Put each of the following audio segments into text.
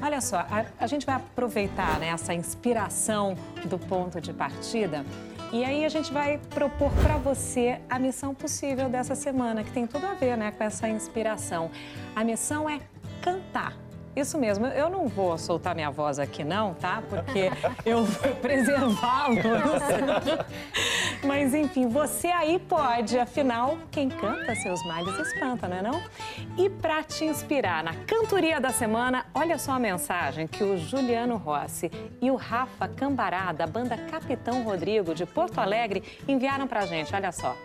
Olha só, a, a gente vai aproveitar né, essa inspiração do ponto de partida e aí a gente vai propor para você a missão possível dessa semana, que tem tudo a ver né, com essa inspiração. A missão é cantar. Isso mesmo, eu não vou soltar minha voz aqui não, tá? Porque eu vou preservá-los. Mas enfim, você aí pode, afinal, quem canta seus males espanta, não é não? E para te inspirar na cantoria da semana, olha só a mensagem que o Juliano Rossi e o Rafa Cambará, da banda Capitão Rodrigo de Porto Alegre, enviaram pra gente, olha só.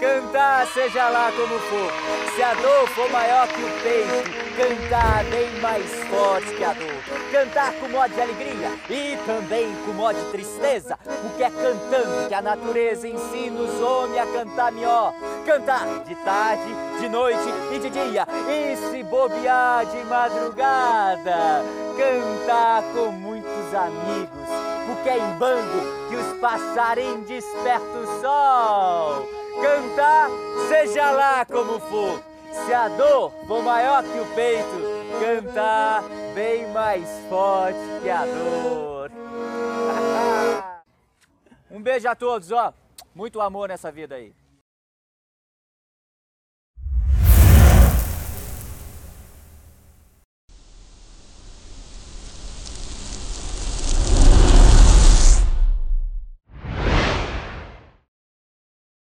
Cantar, seja lá como for, se a dor for maior que o peito, cantar bem mais forte que a dor. Cantar com modo de alegria e também com modo de tristeza, porque é cantando que a natureza ensina os homens a cantar melhor. Cantar de tarde, de noite e de dia, e se bobear de madrugada. Cantar com muitos amigos, porque é em bando que os passarinhos despertam o sol lá como for. Se a dor for maior que o peito, cantar bem mais forte que a dor. um beijo a todos, ó. Muito amor nessa vida aí.